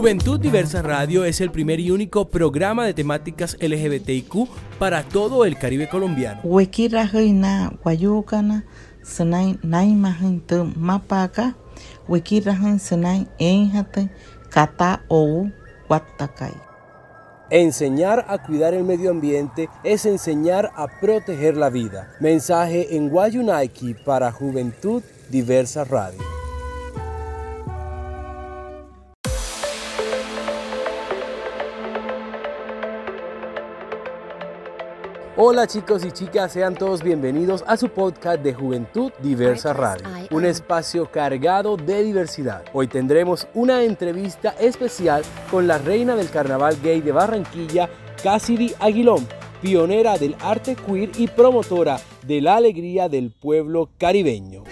Juventud Diversa Radio es el primer y único programa de temáticas LGBTIQ para todo el Caribe colombiano. Enseñar a cuidar el medio ambiente es enseñar a proteger la vida. Mensaje en Wayunaiki para Juventud Diversa Radio. Hola chicos y chicas, sean todos bienvenidos a su podcast de Juventud Diversa Radio, un espacio cargado de diversidad. Hoy tendremos una entrevista especial con la reina del carnaval gay de Barranquilla, Cassidy Aguilón, pionera del arte queer y promotora de la alegría del pueblo caribeño.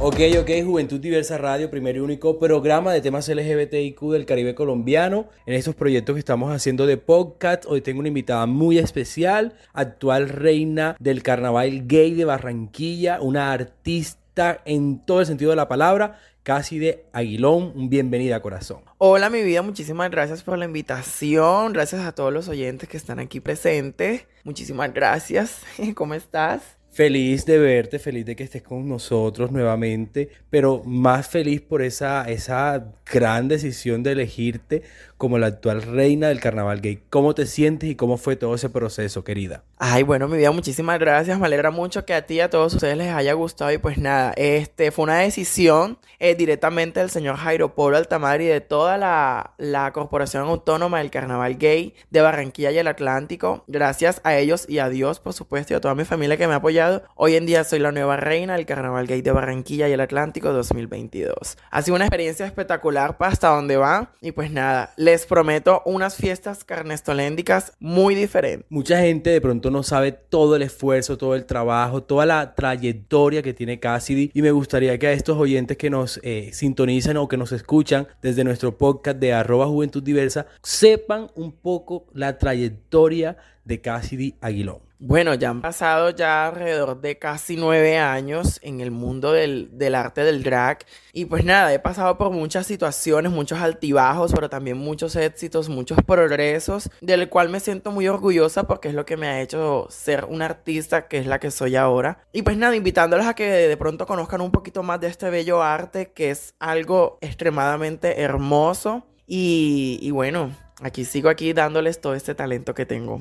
Ok, ok, Juventud Diversa Radio, primer y único programa de temas LGBTIQ del Caribe colombiano. En estos proyectos que estamos haciendo de podcast, hoy tengo una invitada muy especial, actual reina del carnaval gay de Barranquilla, una artista en todo el sentido de la palabra, casi de Aguilón. Bienvenida, corazón. Hola, mi vida, muchísimas gracias por la invitación. Gracias a todos los oyentes que están aquí presentes. Muchísimas gracias. ¿Cómo estás? Feliz de verte, feliz de que estés con nosotros nuevamente, pero más feliz por esa, esa gran decisión de elegirte como la actual reina del carnaval gay. ¿Cómo te sientes y cómo fue todo ese proceso, querida? Ay, bueno, mi vida, muchísimas gracias. Me alegra mucho que a ti y a todos ustedes les haya gustado. Y pues nada, este fue una decisión eh, directamente del señor Jairo Polo Altamar y de toda la, la Corporación Autónoma del Carnaval Gay de Barranquilla y el Atlántico. Gracias a ellos y a Dios, por supuesto, y a toda mi familia que me ha apoyado. Hoy en día soy la nueva reina del Carnaval Gay de Barranquilla y el Atlántico 2022. Ha sido una experiencia espectacular para hasta donde va. Y pues nada, les prometo unas fiestas carnestoléndicas muy diferentes. Mucha gente de pronto no sabe todo el esfuerzo, todo el trabajo, toda la trayectoria que tiene Cassidy. Y me gustaría que a estos oyentes que nos eh, sintonizan o que nos escuchan desde nuestro podcast de arroba juventud diversa sepan un poco la trayectoria de Cassidy Aguilón. Bueno, ya han pasado ya alrededor de casi nueve años en el mundo del, del, arte del drag. Y pues nada, he pasado por muchas situaciones, muchos altibajos, pero también muchos éxitos, muchos progresos, del cual me siento muy orgullosa porque es lo que me ha hecho ser una artista que es la que soy ahora. Y pues nada, invitándolos a que de pronto conozcan un poquito más de este bello arte, que es algo extremadamente hermoso. Y, y bueno, aquí sigo aquí dándoles todo este talento que tengo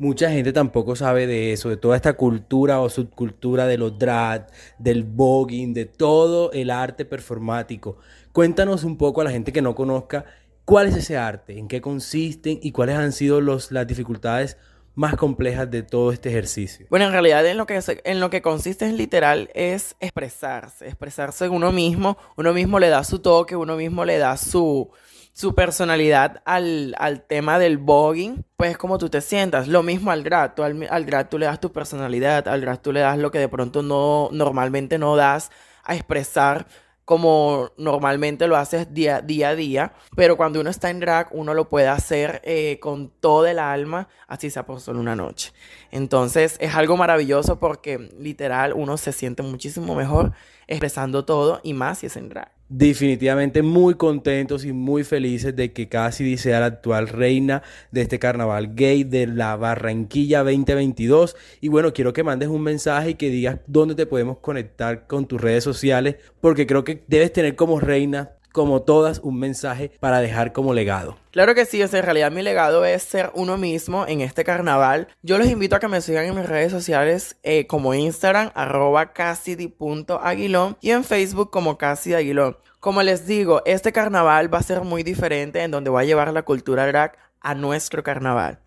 mucha gente tampoco sabe de eso, de toda esta cultura o subcultura de los drag, del voguing, de todo el arte performático. Cuéntanos un poco a la gente que no conozca cuál es ese arte, en qué consisten y cuáles han sido los, las dificultades más complejas de todo este ejercicio. Bueno, en realidad en lo que en lo que consiste es literal es expresarse, expresarse en uno mismo, uno mismo le da su toque, uno mismo le da su su personalidad al, tema del voguing, pues como tú te sientas. Lo mismo al drag. Tú, al, al drag tú le das tu personalidad, al drag tú le das lo que de pronto no, normalmente no das a expresar como normalmente lo haces día, día, a día, pero cuando uno está en drag, uno lo puede hacer eh, con todo el alma, así sea por solo una noche. Entonces es algo maravilloso porque literal uno se siente muchísimo mejor expresando todo y más si es en drag definitivamente muy contentos y muy felices de que Cassidy sea la actual reina de este carnaval gay de la Barranquilla 2022. Y bueno, quiero que mandes un mensaje y que digas dónde te podemos conectar con tus redes sociales, porque creo que debes tener como reina como todas, un mensaje para dejar como legado. Claro que sí, o sea, en realidad mi legado es ser uno mismo en este carnaval. Yo los invito a que me sigan en mis redes sociales eh, como Instagram, arroba cassidy.aguilón y en Facebook como Cassidy Aguilón. Como les digo, este carnaval va a ser muy diferente en donde voy a llevar la cultura drag a nuestro carnaval.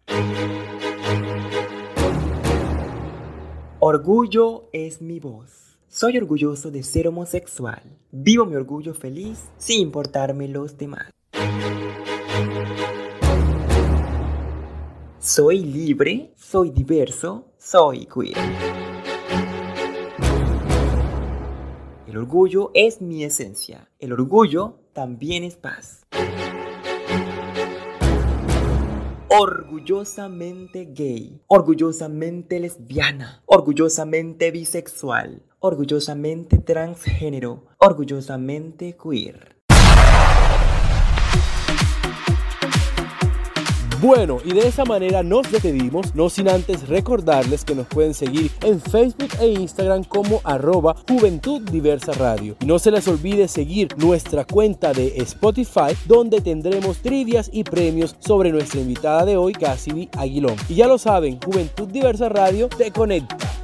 Orgullo es mi voz Soy orgulloso de ser homosexual. Vivo mi orgullo feliz sin importarme los demás. Soy libre, soy diverso, soy queer. El orgullo es mi esencia. El orgullo también es paz. Orgullosamente gay, orgullosamente lesbiana, orgullosamente bisexual, orgullosamente transgénero, orgullosamente queer. Bueno, y de esa manera nos despedimos, no sin antes recordarles que nos pueden seguir en Facebook e Instagram como arroba Juventud Diversa Radio. Y no se les olvide seguir nuestra cuenta de Spotify, donde tendremos trivias y premios sobre nuestra invitada de hoy, Cassidy Aguilón. Y ya lo saben, Juventud Diversa Radio te conecta.